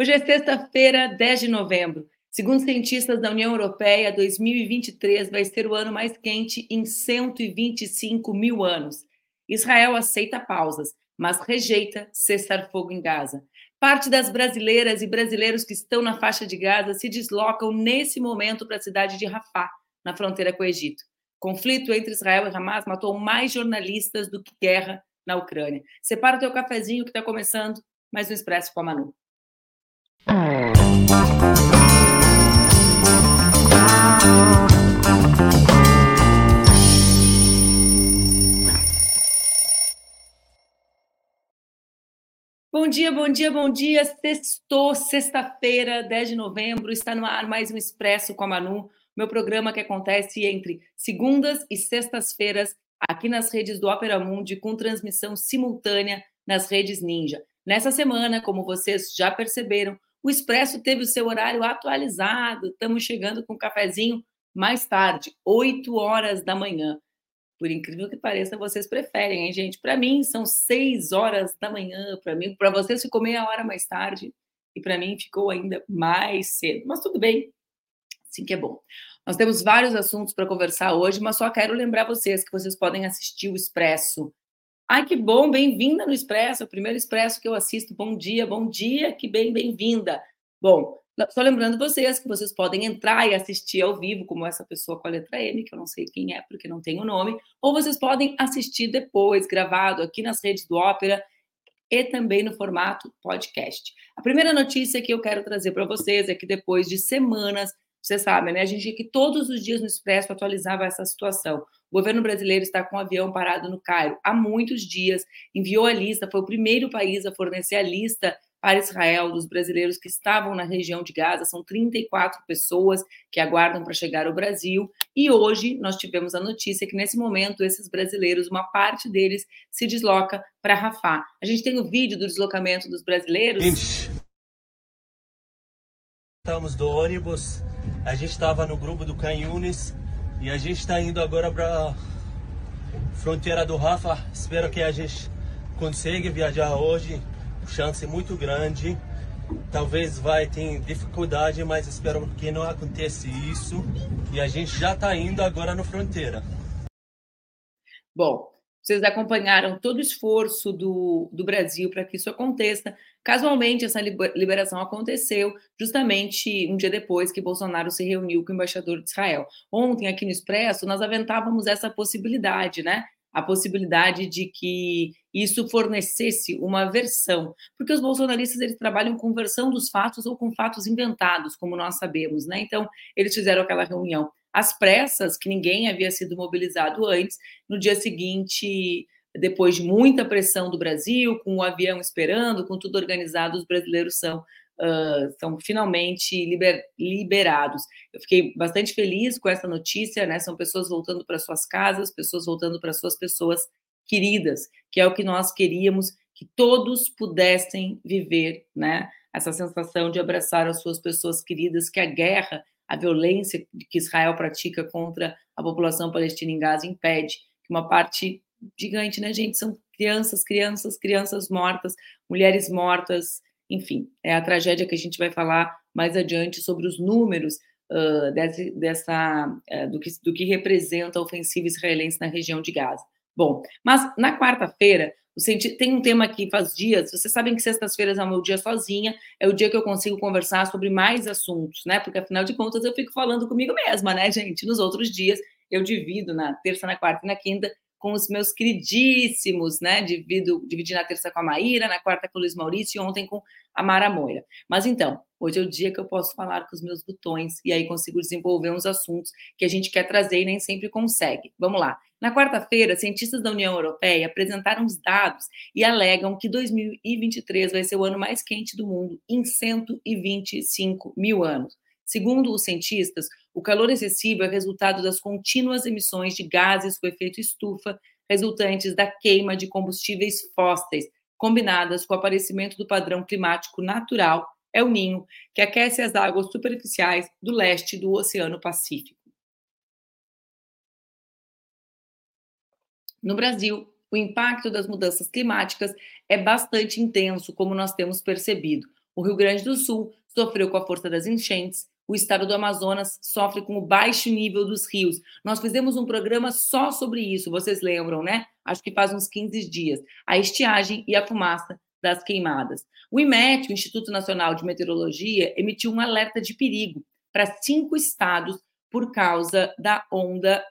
Hoje é sexta-feira, 10 de novembro. Segundo cientistas da União Europeia, 2023 vai ser o ano mais quente em 125 mil anos. Israel aceita pausas, mas rejeita cessar fogo em Gaza. Parte das brasileiras e brasileiros que estão na faixa de Gaza se deslocam nesse momento para a cidade de Rafah, na fronteira com o Egito. conflito entre Israel e Hamas matou mais jornalistas do que guerra na Ucrânia. Separa o teu cafezinho que está começando mais um Expresso com a Manu. Bom dia, bom dia, bom dia. Sextou, sexta-feira, 10 de novembro, está no ar mais um Expresso com a Manu, meu programa que acontece entre segundas e sextas-feiras aqui nas redes do Opera Mundi com transmissão simultânea nas redes Ninja. Nessa semana, como vocês já perceberam, o Expresso teve o seu horário atualizado. Estamos chegando com o um cafezinho mais tarde, 8 horas da manhã. Por incrível que pareça, vocês preferem, hein, gente? Para mim, são 6 horas da manhã. Para mim, para vocês ficou meia hora mais tarde. E para mim ficou ainda mais cedo. Mas tudo bem. Assim que é bom. Nós temos vários assuntos para conversar hoje, mas só quero lembrar vocês que vocês podem assistir o Expresso Ai, que bom, bem-vinda no Expresso, é o primeiro Expresso que eu assisto. Bom dia, bom dia, que bem, bem-vinda. Bom, só lembrando vocês que vocês podem entrar e assistir ao vivo, como essa pessoa com a letra M, que eu não sei quem é porque não tem o nome, ou vocês podem assistir depois, gravado aqui nas redes do Ópera e também no formato podcast. A primeira notícia que eu quero trazer para vocês é que depois de semanas você sabe, né? A gente que todos os dias no Expresso atualizava essa situação. O governo brasileiro está com um avião parado no Cairo há muitos dias, enviou a lista, foi o primeiro país a fornecer a lista para Israel dos brasileiros que estavam na região de Gaza. São 34 pessoas que aguardam para chegar ao Brasil. E hoje nós tivemos a notícia que, nesse momento, esses brasileiros, uma parte deles se desloca para Rafah. A gente tem o vídeo do deslocamento dos brasileiros. Estamos do ônibus, a gente estava no grupo do Canhunes e a gente está indo agora para fronteira do Rafa. Espero que a gente consiga viajar hoje. Chance muito grande. Talvez vai ter dificuldade, mas espero que não aconteça isso. E a gente já está indo agora na fronteira. Bom, vocês acompanharam todo o esforço do, do Brasil para que isso aconteça. Casualmente, essa liberação aconteceu justamente um dia depois que Bolsonaro se reuniu com o embaixador de Israel. Ontem, aqui no Expresso, nós aventávamos essa possibilidade, né? A possibilidade de que isso fornecesse uma versão, porque os bolsonaristas eles trabalham com versão dos fatos ou com fatos inventados, como nós sabemos, né? Então, eles fizeram aquela reunião às pressas, que ninguém havia sido mobilizado antes. No dia seguinte, depois de muita pressão do Brasil, com o avião esperando, com tudo organizado, os brasileiros são, uh, são finalmente liber, liberados. Eu fiquei bastante feliz com essa notícia, né? São pessoas voltando para suas casas, pessoas voltando para suas pessoas queridas, que é o que nós queríamos que todos pudessem viver, né? Essa sensação de abraçar as suas pessoas queridas, que a guerra a violência que Israel pratica contra a população palestina em Gaza impede que uma parte gigante, né, gente? São crianças, crianças, crianças mortas, mulheres mortas, enfim, é a tragédia que a gente vai falar mais adiante sobre os números uh, desse, dessa, uh, do, que, do que representa a ofensiva israelense na região de Gaza. Bom, mas na quarta-feira, tem um tema que faz dias, vocês sabem que sextas-feiras é o meu dia sozinha, é o dia que eu consigo conversar sobre mais assuntos, né? Porque afinal de contas eu fico falando comigo mesma, né, gente? Nos outros dias eu divido na terça, na quarta e na quinta com os meus queridíssimos, né? Divido, dividi na terça com a Maíra, na quarta com o Luiz Maurício e ontem com a Mara Moira. Mas então, hoje é o dia que eu posso falar com os meus botões e aí consigo desenvolver uns assuntos que a gente quer trazer e nem sempre consegue. Vamos lá. Na quarta-feira, cientistas da União Europeia apresentaram os dados e alegam que 2023 vai ser o ano mais quente do mundo em 125 mil anos. Segundo os cientistas, o calor excessivo é resultado das contínuas emissões de gases com efeito estufa resultantes da queima de combustíveis fósseis, combinadas com o aparecimento do padrão climático natural El Ninho, que aquece as águas superficiais do leste do Oceano Pacífico. No Brasil, o impacto das mudanças climáticas é bastante intenso, como nós temos percebido. O Rio Grande do Sul sofreu com a força das enchentes, o estado do Amazonas sofre com o baixo nível dos rios. Nós fizemos um programa só sobre isso, vocês lembram, né? Acho que faz uns 15 dias. A estiagem e a fumaça das queimadas. O IMET, o Instituto Nacional de Meteorologia, emitiu um alerta de perigo para cinco estados por causa da onda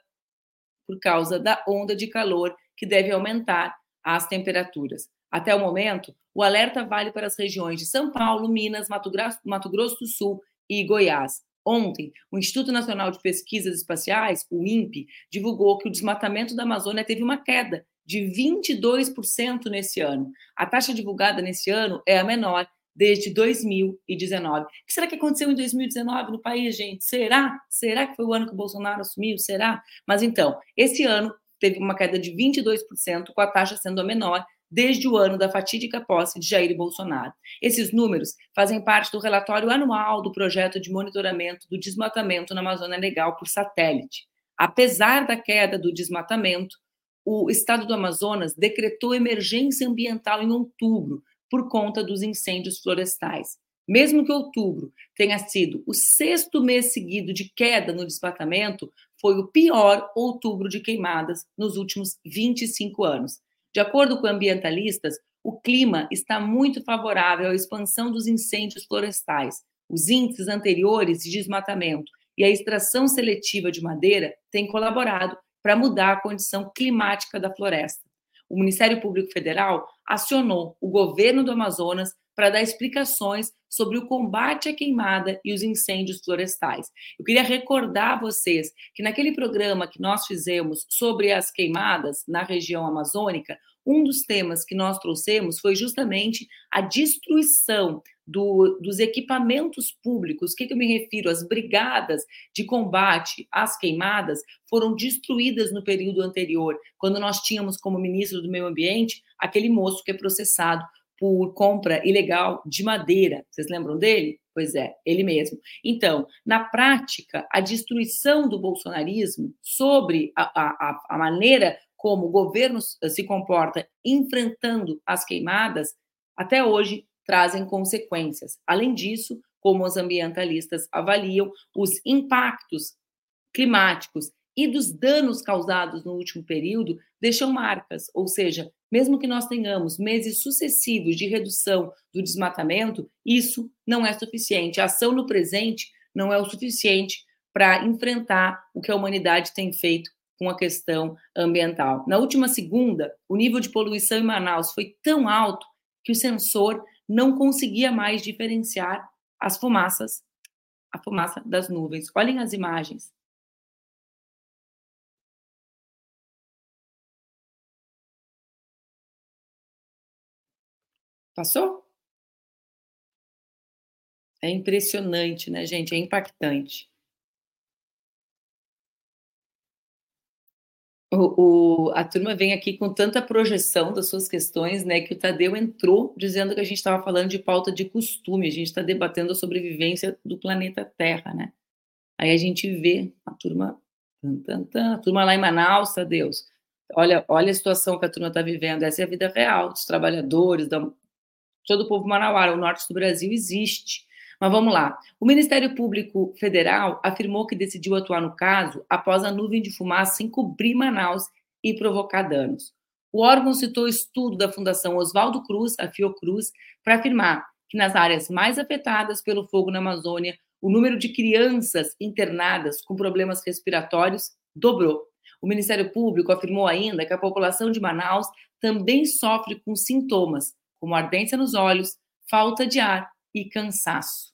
por causa da onda de calor que deve aumentar as temperaturas. Até o momento, o alerta vale para as regiões de São Paulo, Minas, Mato Grosso, Mato Grosso do Sul e Goiás. Ontem, o Instituto Nacional de Pesquisas Espaciais, o INPE, divulgou que o desmatamento da Amazônia teve uma queda de 22% nesse ano. A taxa divulgada nesse ano é a menor desde 2019. O que será que aconteceu em 2019 no país, gente? Será? Será que foi o ano que o Bolsonaro assumiu? Será? Mas então, esse ano teve uma queda de 22%, com a taxa sendo a menor desde o ano da fatídica posse de Jair Bolsonaro. Esses números fazem parte do relatório anual do projeto de monitoramento do desmatamento na Amazônia Legal por satélite. Apesar da queda do desmatamento, o estado do Amazonas decretou emergência ambiental em outubro por conta dos incêndios florestais. Mesmo que outubro tenha sido o sexto mês seguido de queda no desmatamento, foi o pior outubro de queimadas nos últimos 25 anos. De acordo com ambientalistas, o clima está muito favorável à expansão dos incêndios florestais. Os índices anteriores de desmatamento e a extração seletiva de madeira têm colaborado para mudar a condição climática da floresta. O Ministério Público Federal acionou o governo do Amazonas para dar explicações sobre o combate à queimada e os incêndios florestais. Eu queria recordar a vocês que naquele programa que nós fizemos sobre as queimadas na região amazônica, um dos temas que nós trouxemos foi justamente a destruição do, dos equipamentos públicos. O que, que, eu me refiro? As brigadas de combate às queimadas foram destruídas no período anterior, quando nós tínhamos como ministro do Meio Ambiente aquele moço que é processado por compra ilegal de madeira. Vocês lembram dele? Pois é, ele mesmo. Então, na prática, a destruição do bolsonarismo sobre a, a, a maneira como o governo se comporta enfrentando as queimadas, até hoje trazem consequências. Além disso, como os ambientalistas avaliam, os impactos climáticos e dos danos causados no último período deixam marcas, ou seja, mesmo que nós tenhamos meses sucessivos de redução do desmatamento, isso não é suficiente. A ação no presente não é o suficiente para enfrentar o que a humanidade tem feito com a questão ambiental. Na última segunda, o nível de poluição em Manaus foi tão alto que o sensor não conseguia mais diferenciar as fumaças, a fumaça das nuvens. Olhem as imagens. Passou? É impressionante, né, gente? É impactante. O, o, a turma vem aqui com tanta projeção das suas questões, né, que o Tadeu entrou dizendo que a gente estava falando de pauta de costume, a gente está debatendo a sobrevivência do planeta Terra, né? Aí a gente vê a turma, tan, tan, tan, a turma lá em Manaus, Deus, olha, olha a situação que a turma está vivendo, essa é a vida real dos trabalhadores, da, todo o povo manauara, o norte do Brasil existe. Mas vamos lá. O Ministério Público Federal afirmou que decidiu atuar no caso após a nuvem de fumaça encobrir Manaus e provocar danos. O órgão citou estudo da Fundação Oswaldo Cruz, a Fiocruz, para afirmar que nas áreas mais afetadas pelo fogo na Amazônia, o número de crianças internadas com problemas respiratórios dobrou. O Ministério Público afirmou ainda que a população de Manaus também sofre com sintomas como ardência nos olhos, falta de ar e cansaço.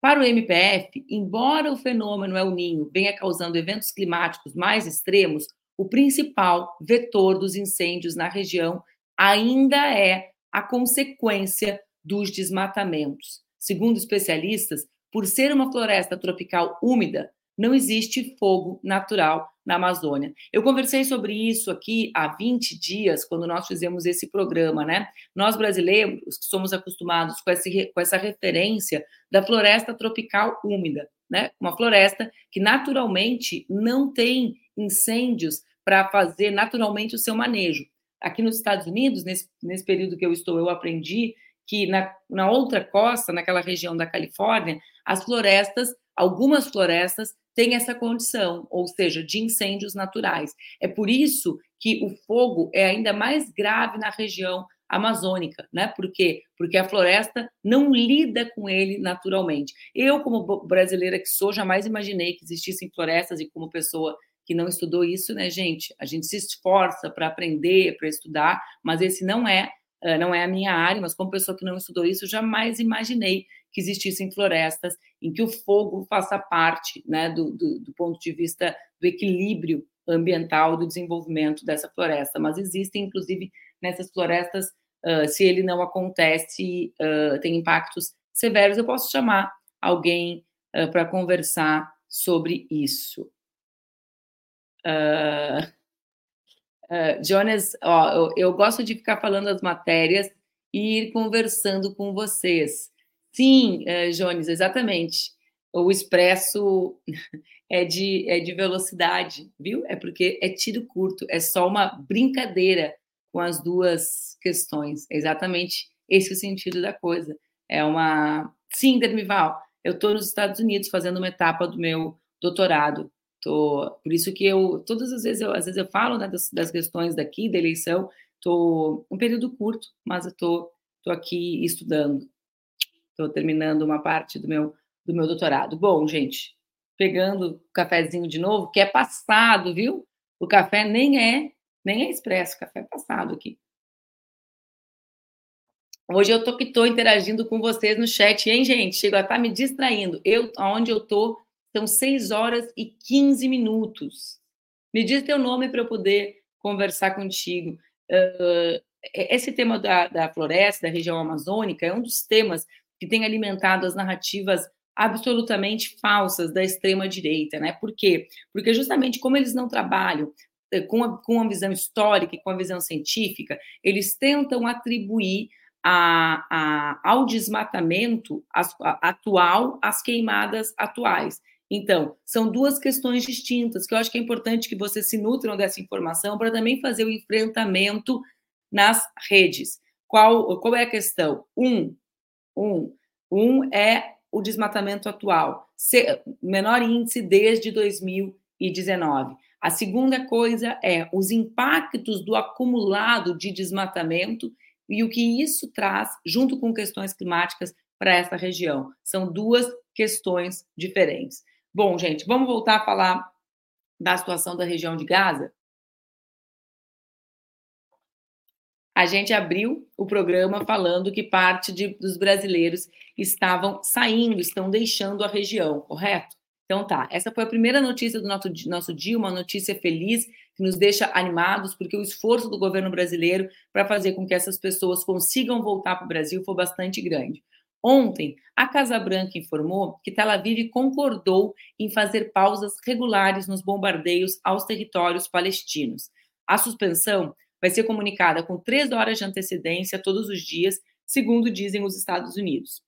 Para o MPF, embora o fenômeno El Ninho venha causando eventos climáticos mais extremos, o principal vetor dos incêndios na região ainda é a consequência dos desmatamentos. Segundo especialistas, por ser uma floresta tropical úmida, não existe fogo natural na Amazônia. Eu conversei sobre isso aqui há 20 dias, quando nós fizemos esse programa, né? Nós brasileiros somos acostumados com, esse, com essa referência da floresta tropical úmida, né? Uma floresta que naturalmente não tem incêndios para fazer naturalmente o seu manejo. Aqui nos Estados Unidos, nesse, nesse período que eu estou, eu aprendi que na, na outra costa, naquela região da Califórnia, as florestas, algumas florestas, têm essa condição, ou seja, de incêndios naturais. É por isso que o fogo é ainda mais grave na região amazônica, né? Por quê? Porque a floresta não lida com ele naturalmente. Eu, como brasileira que sou, jamais imaginei que existissem florestas e como pessoa que não estudou isso, né, gente? A gente se esforça para aprender, para estudar, mas esse não é não é a minha área, mas como pessoa que não estudou isso, jamais imaginei que existissem florestas em que o fogo faça parte, né, do, do, do ponto de vista do equilíbrio ambiental do desenvolvimento dessa floresta. Mas existem, inclusive, nessas florestas, uh, se ele não acontece, uh, tem impactos severos. Eu posso chamar alguém uh, para conversar sobre isso. Jonas, ó, eu, eu, gosto de ficar falando as matérias e ir conversando com vocês. Sim, uh, Jones, exatamente. O expresso é de, é de velocidade, viu? É porque é tiro curto, é só uma brincadeira com as duas questões. É exatamente esse o sentido da coisa. É uma. Sim, Dermival, eu estou nos Estados Unidos fazendo uma etapa do meu doutorado Tô, por isso que eu, todas as vezes, eu, às vezes eu falo né, das, das, questões daqui, da eleição, estou um período curto, mas eu estou tô, tô aqui estudando, estou terminando uma parte do meu, do meu doutorado. Bom, gente, pegando o cafezinho de novo, que é passado, viu? O café nem é, nem é expresso, café é passado aqui. Hoje eu tô que tô interagindo com vocês no chat, hein, gente? Chego a estar tá me distraindo. Eu, aonde eu tô, são 6 horas e 15 minutos. Me diz teu nome para eu poder conversar contigo. Uh, esse tema da, da floresta, da região amazônica, é um dos temas que tem alimentado as narrativas absolutamente falsas da extrema-direita, né? Por quê? Porque justamente como eles não trabalham eh, com a, com a visão histórica e com a visão científica, eles tentam atribuir a, a, ao desmatamento atual as queimadas atuais. Então, são duas questões distintas que eu acho que é importante que vocês se nutram dessa informação para também fazer o enfrentamento nas redes. Qual, qual é a questão? Um, um, um é o desmatamento atual, menor índice desde 2019. A segunda coisa é os impactos do acumulado de desmatamento e o que isso traz junto com questões climáticas para essa região. São duas questões diferentes. Bom, gente, vamos voltar a falar da situação da região de Gaza? A gente abriu o programa falando que parte de, dos brasileiros estavam saindo, estão deixando a região, correto? Então tá, essa foi a primeira notícia do nosso, nosso dia, uma notícia feliz, que nos deixa animados, porque o esforço do governo brasileiro para fazer com que essas pessoas consigam voltar para o Brasil foi bastante grande. Ontem, a Casa Branca informou que Tel Aviv concordou em fazer pausas regulares nos bombardeios aos territórios palestinos. A suspensão vai ser comunicada com três horas de antecedência todos os dias, segundo dizem os Estados Unidos.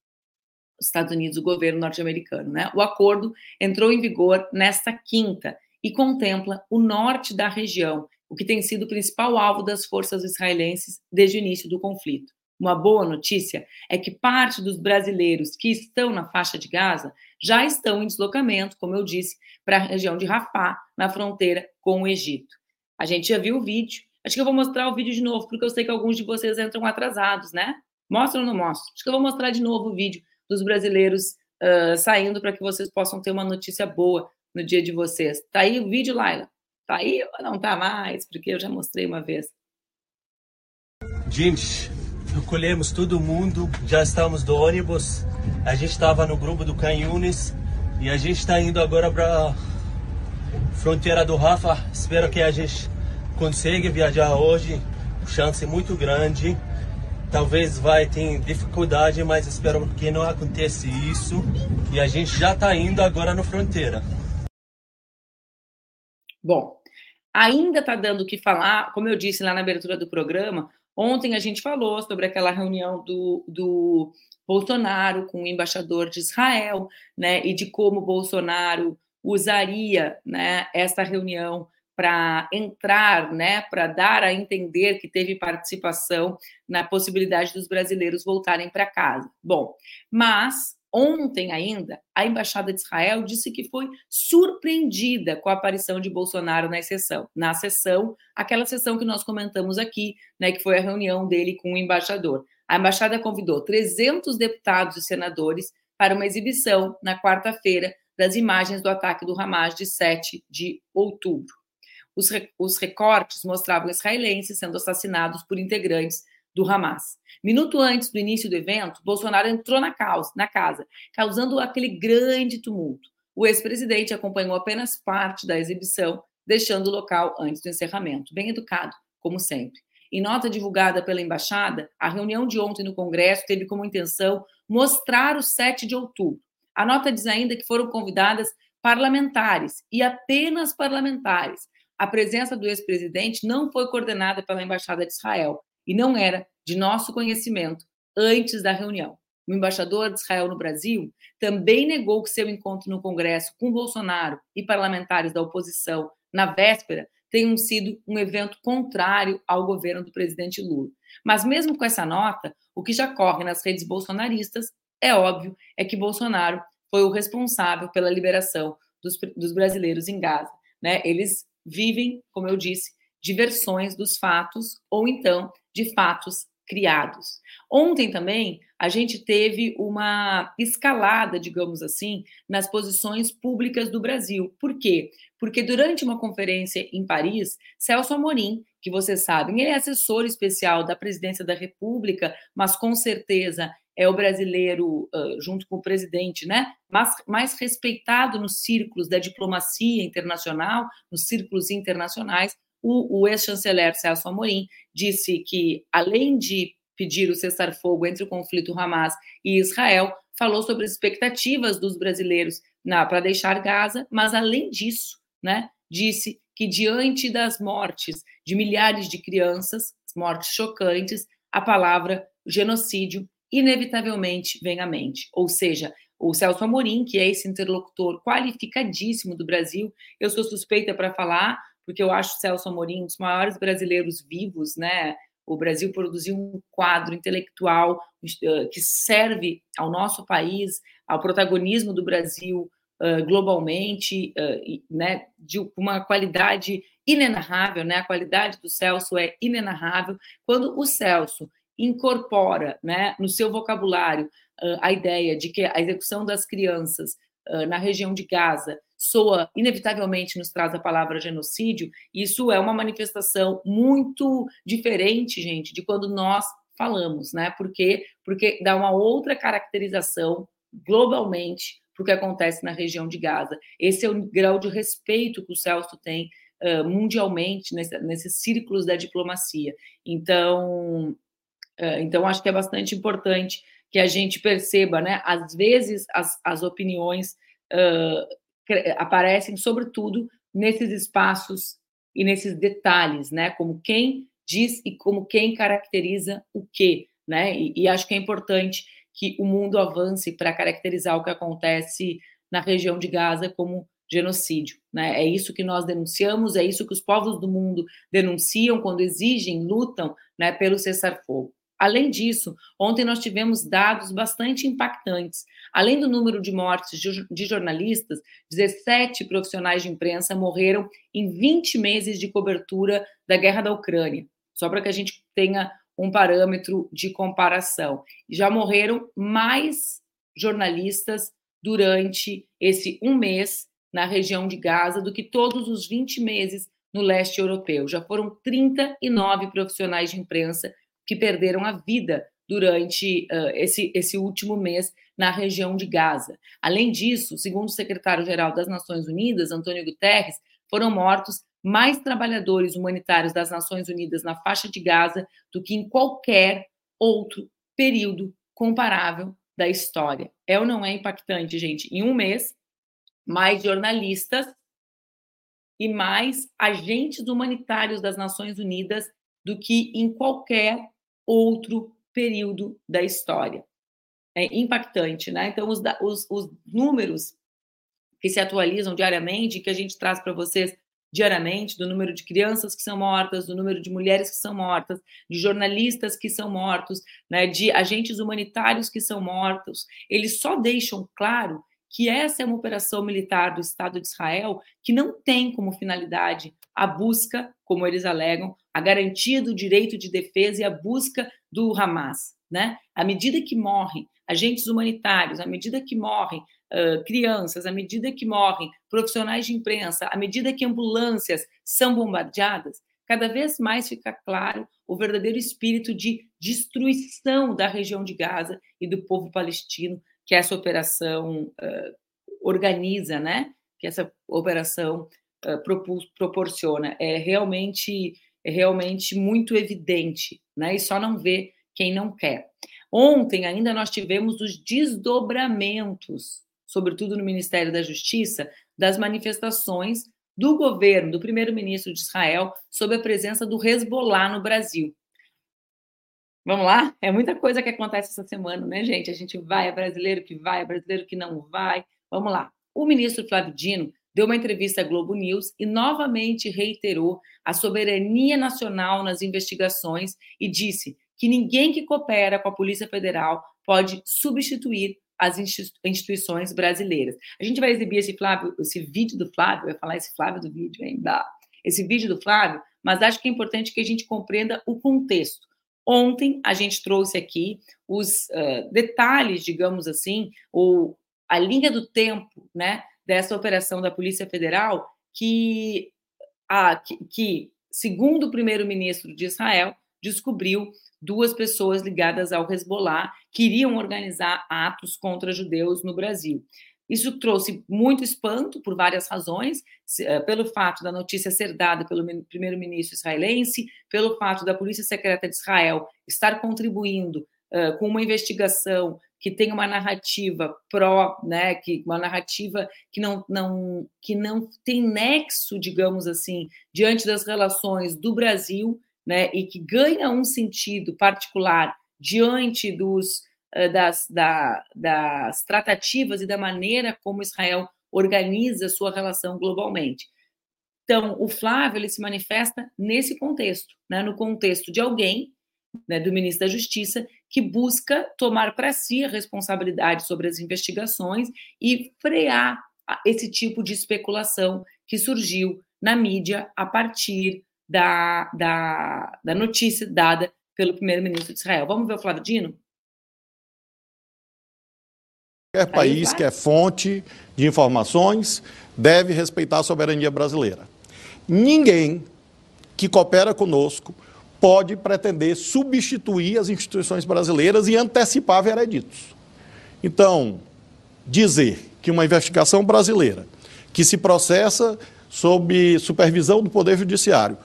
Os Estados Unidos, o governo norte-americano, né? O acordo entrou em vigor nesta quinta e contempla o norte da região, o que tem sido o principal alvo das forças israelenses desde o início do conflito. Uma boa notícia é que parte dos brasileiros que estão na faixa de Gaza já estão em deslocamento, como eu disse, para a região de Rafah, na fronteira com o Egito. A gente já viu o vídeo. Acho que eu vou mostrar o vídeo de novo, porque eu sei que alguns de vocês entram atrasados, né? Mostra ou não mostra? Acho que eu vou mostrar de novo o vídeo dos brasileiros uh, saindo para que vocês possam ter uma notícia boa no dia de vocês. Tá aí o vídeo, Laila? Tá aí ou não tá mais? Porque eu já mostrei uma vez. Gente, recolhemos todo mundo, já estamos do ônibus. A gente estava no grupo do Canhunes e a gente está indo agora para fronteira do Rafa. Espero que a gente consiga viajar hoje. Chance muito grande. Talvez vai ter dificuldade, mas espero que não aconteça isso. E a gente já está indo agora na fronteira. Bom, ainda está dando o que falar, como eu disse lá na abertura do programa, Ontem a gente falou sobre aquela reunião do, do Bolsonaro com o embaixador de Israel, né, e de como Bolsonaro usaria, né, essa reunião para entrar, né, para dar a entender que teve participação na possibilidade dos brasileiros voltarem para casa. Bom, mas ontem ainda a embaixada de Israel disse que foi surpreendida com a aparição de Bolsonaro na sessão, na sessão, aquela sessão que nós comentamos aqui, né, que foi a reunião dele com o embaixador. A embaixada convidou 300 deputados e senadores para uma exibição na quarta-feira das imagens do ataque do Hamas de 7 de outubro. Os, os recortes mostravam israelenses sendo assassinados por integrantes do Hamas. Minuto antes do início do evento, Bolsonaro entrou na, causa, na casa, causando aquele grande tumulto. O ex-presidente acompanhou apenas parte da exibição, deixando o local antes do encerramento. Bem educado, como sempre. Em nota divulgada pela embaixada, a reunião de ontem no Congresso teve como intenção mostrar o 7 de outubro. A nota diz ainda que foram convidadas parlamentares e apenas parlamentares a presença do ex-presidente não foi coordenada pela Embaixada de Israel e não era de nosso conhecimento antes da reunião. O embaixador de Israel no Brasil também negou que seu encontro no Congresso com Bolsonaro e parlamentares da oposição na véspera tenha sido um evento contrário ao governo do presidente Lula. Mas mesmo com essa nota, o que já corre nas redes bolsonaristas é óbvio é que Bolsonaro foi o responsável pela liberação dos, dos brasileiros em Gaza. Né? Eles vivem, como eu disse, de versões dos fatos ou então de fatos criados. Ontem também a gente teve uma escalada, digamos assim, nas posições públicas do Brasil. Por quê? Porque durante uma conferência em Paris, Celso Amorim, que vocês sabem, ele é assessor especial da presidência da República, mas com certeza é o brasileiro, junto com o presidente, né, mais, mais respeitado nos círculos da diplomacia internacional, nos círculos internacionais. O, o ex-chanceler Celso Amorim disse que, além de pedir o cessar-fogo entre o conflito Hamas e Israel, falou sobre as expectativas dos brasileiros para deixar Gaza, mas, além disso, né, disse que, diante das mortes de milhares de crianças, mortes chocantes, a palavra genocídio inevitavelmente vem à mente. Ou seja, o Celso Amorim, que é esse interlocutor qualificadíssimo do Brasil, eu sou suspeita para falar, porque eu acho o Celso Amorim um dos maiores brasileiros vivos, né? O Brasil produziu um quadro intelectual uh, que serve ao nosso país, ao protagonismo do Brasil uh, globalmente, uh, né? De uma qualidade inenarrável, né? A qualidade do Celso é inenarrável. Quando o Celso incorpora né, no seu vocabulário a ideia de que a execução das crianças na região de Gaza soa, inevitavelmente nos traz a palavra genocídio, isso é uma manifestação muito diferente, gente, de quando nós falamos, né? Por quê? Porque dá uma outra caracterização globalmente para o que acontece na região de Gaza. Esse é o grau de respeito que o Celso tem uh, mundialmente nesse, nesses círculos da diplomacia. Então, então, acho que é bastante importante que a gente perceba, né? Às vezes, as, as opiniões uh, aparecem, sobretudo, nesses espaços e nesses detalhes, né? Como quem diz e como quem caracteriza o quê, né? E, e acho que é importante que o mundo avance para caracterizar o que acontece na região de Gaza como genocídio. Né? É isso que nós denunciamos, é isso que os povos do mundo denunciam quando exigem, lutam né, pelo cessar-fogo. Além disso, ontem nós tivemos dados bastante impactantes. Além do número de mortes de jornalistas, 17 profissionais de imprensa morreram em 20 meses de cobertura da guerra da Ucrânia, só para que a gente tenha um parâmetro de comparação. Já morreram mais jornalistas durante esse um mês na região de Gaza do que todos os 20 meses no leste europeu. Já foram 39 profissionais de imprensa que perderam a vida durante uh, esse, esse último mês na região de Gaza. Além disso, segundo o secretário-geral das Nações Unidas, Antônio Guterres, foram mortos mais trabalhadores humanitários das Nações Unidas na faixa de Gaza do que em qualquer outro período comparável da história. É ou não é impactante, gente? Em um mês, mais jornalistas e mais agentes humanitários das Nações Unidas do que em qualquer outro período da história. É impactante, né? Então, os, os, os números que se atualizam diariamente, que a gente traz para vocês diariamente do número de crianças que são mortas, do número de mulheres que são mortas, de jornalistas que são mortos, né, de agentes humanitários que são mortos. Eles só deixam claro que essa é uma operação militar do Estado de Israel que não tem como finalidade a busca, como eles alegam, a garantia do direito de defesa e a busca do Hamas. Né? À medida que morrem agentes humanitários, à medida que morrem uh, crianças, à medida que morrem profissionais de imprensa, à medida que ambulâncias são bombardeadas, cada vez mais fica claro o verdadeiro espírito de destruição da região de Gaza e do povo palestino que essa operação uh, organiza, né? Que essa operação uh, proporciona. É realmente, é realmente muito evidente, né? E só não vê quem não quer. Ontem ainda nós tivemos os desdobramentos, sobretudo no Ministério da Justiça, das manifestações do governo, do primeiro-ministro de Israel, sobre a presença do Hezbollah no Brasil. Vamos lá? É muita coisa que acontece essa semana, né, gente? A gente vai, é brasileiro que vai, é brasileiro que não vai. Vamos lá. O ministro Flávio Dino deu uma entrevista à Globo News e novamente reiterou a soberania nacional nas investigações e disse que ninguém que coopera com a Polícia Federal pode substituir as instituições brasileiras. A gente vai exibir esse Flávio, esse vídeo do Flávio, vai falar esse Flávio do vídeo, hein? Esse vídeo do Flávio, mas acho que é importante que a gente compreenda o contexto. Ontem a gente trouxe aqui os uh, detalhes, digamos assim, ou a linha do tempo, né, dessa operação da Polícia Federal, que, a, que, que segundo o primeiro-ministro de Israel, descobriu duas pessoas ligadas ao Hezbollah que iriam organizar atos contra judeus no Brasil. Isso trouxe muito espanto por várias razões, eh, pelo fato da notícia ser dada pelo primeiro-ministro israelense, pelo fato da Polícia Secreta de Israel estar contribuindo uh, com uma investigação que tem uma narrativa pró, né, que uma narrativa que não, não que não tem nexo, digamos assim, diante das relações do Brasil, né, e que ganha um sentido particular diante dos das, da, das tratativas e da maneira como Israel organiza sua relação globalmente. Então, o Flávio ele se manifesta nesse contexto, né, no contexto de alguém, né, do ministro da Justiça, que busca tomar para si a responsabilidade sobre as investigações e frear esse tipo de especulação que surgiu na mídia a partir da, da, da notícia dada pelo primeiro-ministro de Israel. Vamos ver o Flávio Dino? Qualquer país que é fonte de informações deve respeitar a soberania brasileira. Ninguém que coopera conosco pode pretender substituir as instituições brasileiras e antecipar vereditos. Então, dizer que uma investigação brasileira que se processa sob supervisão do Poder Judiciário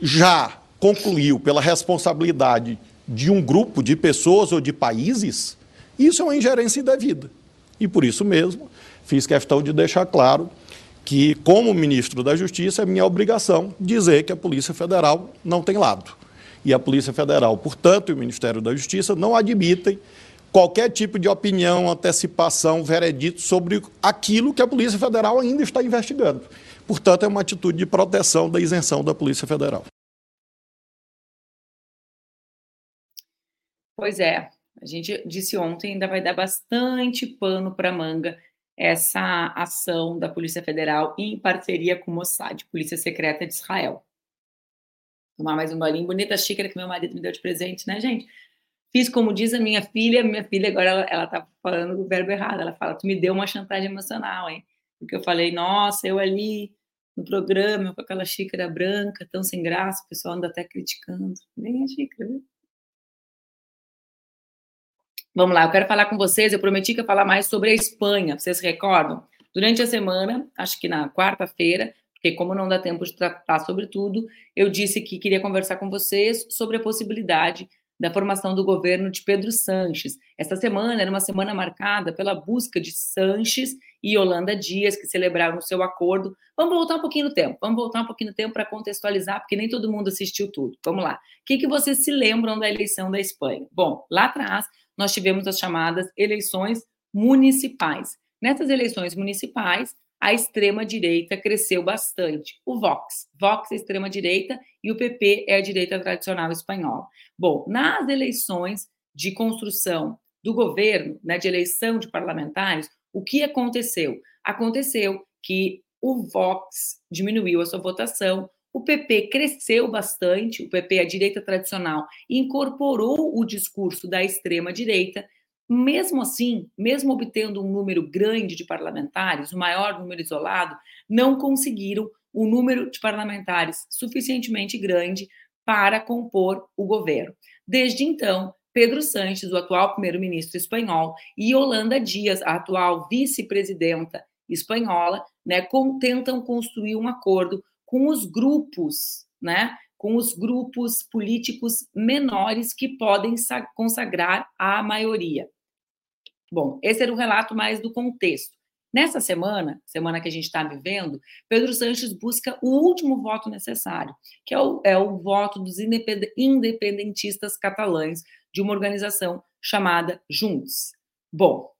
já concluiu pela responsabilidade de um grupo de pessoas ou de países isso é uma ingerência indevida. E por isso mesmo, fiz questão de deixar claro que, como ministro da Justiça, é minha obrigação dizer que a Polícia Federal não tem lado. E a Polícia Federal, portanto, e o Ministério da Justiça não admitem qualquer tipo de opinião, antecipação, veredito sobre aquilo que a Polícia Federal ainda está investigando. Portanto, é uma atitude de proteção da isenção da Polícia Federal. Pois é, a gente disse ontem, ainda vai dar bastante pano para manga essa ação da Polícia Federal em parceria com o Mossad, Polícia Secreta de Israel. Tomar mais um bolinho, bonita xícara que meu marido me deu de presente, né, gente? Fiz como diz a minha filha, minha filha agora ela, ela tá falando o verbo errado, ela fala, tu me deu uma chantagem emocional, hein? Porque eu falei, nossa, eu ali no programa com aquela xícara branca, tão sem graça, o pessoal anda até criticando. Nem a xícara, viu? Vamos lá, eu quero falar com vocês. Eu prometi que ia falar mais sobre a Espanha. Vocês recordam? Durante a semana, acho que na quarta-feira, porque como não dá tempo de tratar sobre tudo, eu disse que queria conversar com vocês sobre a possibilidade da formação do governo de Pedro Sanches. Esta semana era uma semana marcada pela busca de Sanches e Holanda Dias, que celebraram o seu acordo. Vamos voltar um pouquinho no tempo, vamos voltar um pouquinho no tempo para contextualizar, porque nem todo mundo assistiu tudo. Vamos lá. O que, que vocês se lembram da eleição da Espanha? Bom, lá atrás, nós tivemos as chamadas eleições municipais. Nessas eleições municipais, a extrema-direita cresceu bastante. O Vox. Vox é extrema-direita e o PP é a direita tradicional espanhola. Bom, nas eleições de construção do governo, né, de eleição de parlamentares, o que aconteceu? Aconteceu que o Vox diminuiu a sua votação, o PP cresceu bastante, o PP, a direita tradicional, incorporou o discurso da extrema-direita. Mesmo assim, mesmo obtendo um número grande de parlamentares, o maior número isolado, não conseguiram o um número de parlamentares suficientemente grande para compor o governo. Desde então, Pedro Sanches, o atual primeiro-ministro espanhol, e Yolanda Dias, a atual vice-presidenta espanhola, né, tentam construir um acordo com os grupos, né, com os grupos políticos menores que podem consagrar a maioria. Bom, esse era o relato mais do contexto. Nessa semana, semana que a gente está vivendo, Pedro Sanches busca o último voto necessário, que é o, é o voto dos independentistas catalães de uma organização chamada Junts. Bom,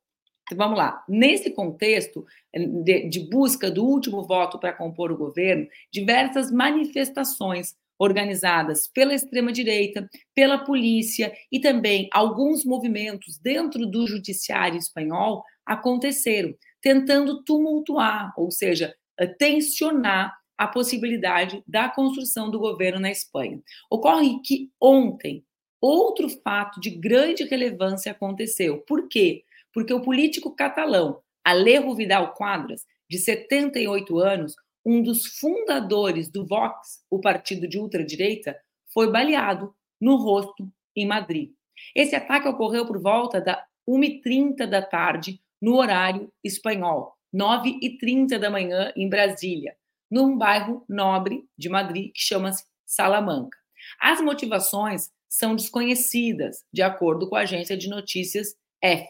vamos lá. Nesse contexto de, de busca do último voto para compor o governo, diversas manifestações organizadas pela extrema-direita, pela polícia e também alguns movimentos dentro do judiciário espanhol aconteceram, tentando tumultuar, ou seja, tensionar a possibilidade da construção do governo na Espanha. Ocorre que ontem, outro fato de grande relevância aconteceu. Por quê? Porque o político catalão Alejo Vidal Quadras, de 78 anos, um dos fundadores do Vox, o partido de ultradireita, foi baleado no rosto em Madrid. Esse ataque ocorreu por volta da 1h30 da tarde, no horário espanhol, 9h30 da manhã em Brasília, num bairro nobre de Madrid que chama-se Salamanca. As motivações são desconhecidas, de acordo com a agência de notícias F.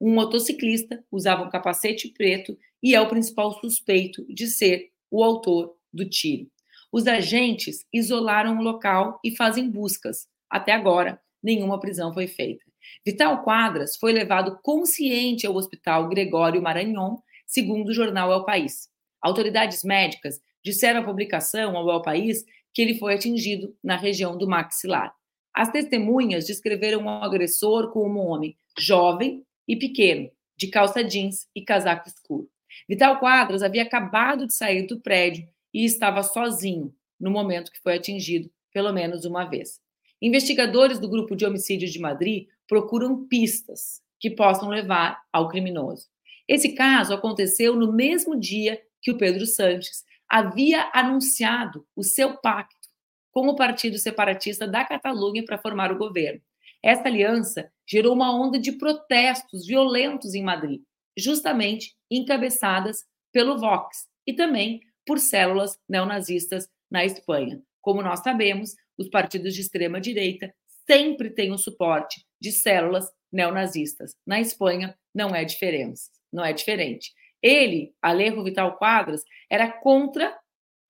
Um motociclista usava um capacete preto e é o principal suspeito de ser o autor do tiro. Os agentes isolaram o local e fazem buscas. Até agora, nenhuma prisão foi feita. Vital Quadras foi levado consciente ao Hospital Gregório Maranhon, segundo o jornal El País. Autoridades médicas disseram à publicação ao El País que ele foi atingido na região do maxilar. As testemunhas descreveram o agressor como um homem jovem e pequeno, de calça jeans e casaco escuro. Vital Quadras havia acabado de sair do prédio e estava sozinho no momento que foi atingido pelo menos uma vez. Investigadores do grupo de homicídios de Madrid procuram pistas que possam levar ao criminoso. Esse caso aconteceu no mesmo dia que o Pedro Sanches havia anunciado o seu pacto com o Partido Separatista da Catalunha para formar o governo. Essa aliança gerou uma onda de protestos violentos em Madrid, justamente encabeçadas pelo Vox e também por células neonazistas na Espanha. Como nós sabemos, os partidos de extrema direita sempre têm o suporte de células neonazistas. Na Espanha não é diferença, não é diferente. Ele, Alejo Vital Quadras, era contra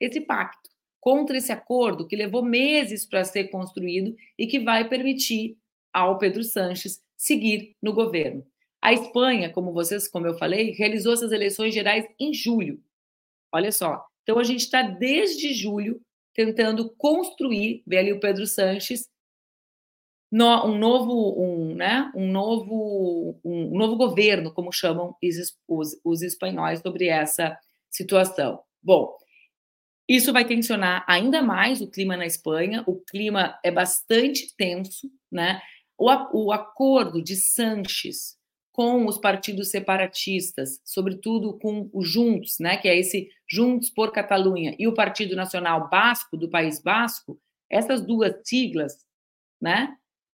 esse pacto contra esse acordo que levou meses para ser construído e que vai permitir ao Pedro Sanches seguir no governo. A Espanha, como vocês, como eu falei, realizou essas eleições gerais em julho. Olha só. Então a gente está desde julho tentando construir, vê ali o Pedro Sanches, no, um novo, um, né, um novo, um novo governo, como chamam os, os, os espanhóis sobre essa situação. Bom, isso vai tensionar ainda mais o clima na Espanha. O clima é bastante tenso, né? O, o acordo de Sanches com os partidos separatistas, sobretudo com o Juntos, né, que é esse Juntos por Catalunha, e o Partido Nacional Basco do País Basco, essas duas siglas, né,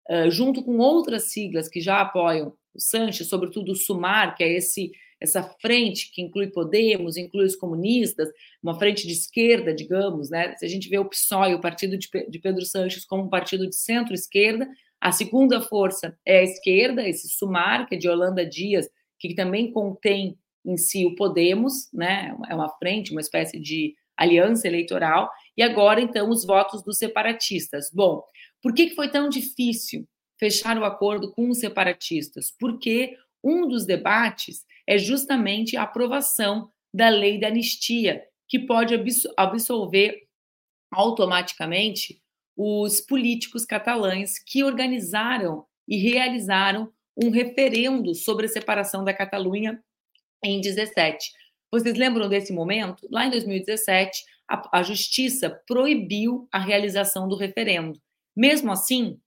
uh, junto com outras siglas que já apoiam o Sanches, sobretudo o Sumar, que é esse essa frente que inclui Podemos, inclui os comunistas, uma frente de esquerda, digamos, né? Se a gente vê o PSOE, o partido de Pedro Sanches, como um partido de centro-esquerda, a segunda força é a esquerda, esse Sumar, que é de Holanda Dias, que também contém em si o Podemos, né? É uma frente, uma espécie de aliança eleitoral, e agora, então, os votos dos separatistas. Bom, por que foi tão difícil fechar o acordo com os separatistas? Porque um dos debates é justamente a aprovação da lei da anistia, que pode absolver automaticamente os políticos catalães que organizaram e realizaram um referendo sobre a separação da Catalunha em 17. Vocês lembram desse momento? Lá em 2017, a, a justiça proibiu a realização do referendo. Mesmo assim,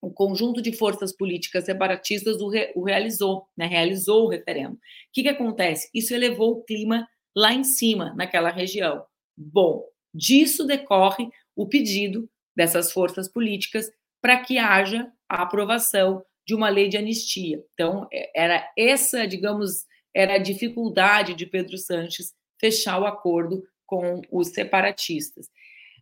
o conjunto de forças políticas separatistas o, re, o realizou, né? realizou o referendo. O que, que acontece? Isso elevou o clima lá em cima, naquela região. Bom, disso decorre o pedido dessas forças políticas para que haja a aprovação de uma lei de anistia. Então, é, era essa, digamos, era a dificuldade de Pedro Sanches fechar o acordo com os separatistas.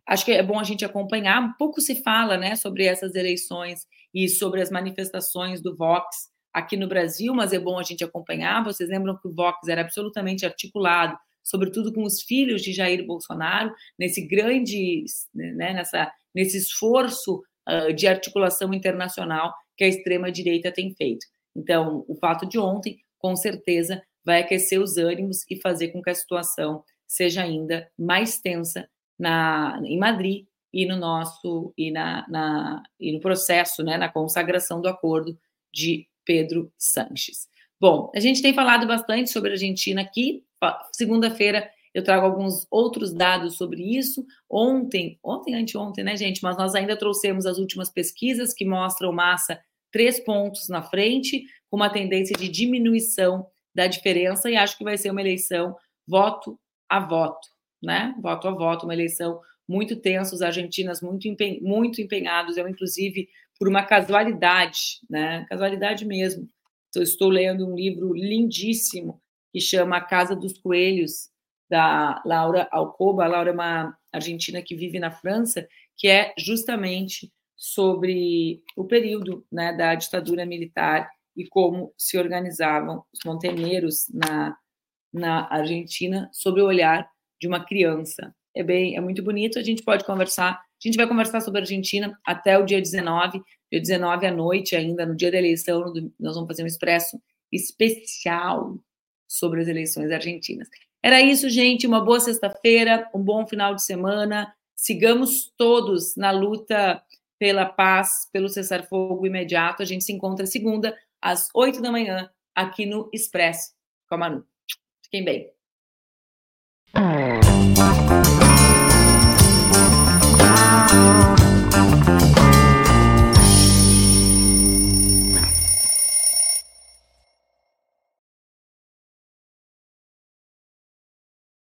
Acho que é bom a gente acompanhar. Um pouco se fala né, sobre essas eleições e sobre as manifestações do Vox aqui no Brasil, mas é bom a gente acompanhar. Vocês lembram que o Vox era absolutamente articulado, sobretudo com os filhos de Jair Bolsonaro, nesse grande, né, nessa, nesse esforço uh, de articulação internacional que a extrema-direita tem feito. Então, o fato de ontem, com certeza, vai aquecer os ânimos e fazer com que a situação seja ainda mais tensa na, em Madrid e no nosso e, na, na, e no processo, né, na consagração do acordo de Pedro Sanches. Bom, a gente tem falado bastante sobre a Argentina aqui. Segunda-feira eu trago alguns outros dados sobre isso. Ontem, ontem, anteontem, né, gente? Mas nós ainda trouxemos as últimas pesquisas que mostram Massa três pontos na frente, com uma tendência de diminuição da diferença, e acho que vai ser uma eleição voto a voto né? Voto a voto, uma eleição muito tensa, os argentinos muito, empen muito empenhados, eu, inclusive, por uma casualidade, né? Casualidade mesmo. Eu estou lendo um livro lindíssimo que chama A Casa dos Coelhos, da Laura Alcoba. A Laura é uma argentina que vive na França, que é justamente sobre o período né, da ditadura militar e como se organizavam os montenegros na, na Argentina sob o olhar de uma criança. É bem, é muito bonito. A gente pode conversar. A gente vai conversar sobre a Argentina até o dia 19, dia 19 à noite ainda, no dia da eleição, nós vamos fazer um expresso especial sobre as eleições argentinas. Era isso, gente. Uma boa sexta-feira, um bom final de semana. Sigamos todos na luta pela paz, pelo cessar-fogo imediato. A gente se encontra segunda, às oito da manhã, aqui no Expresso com a Manu. Fiquem bem.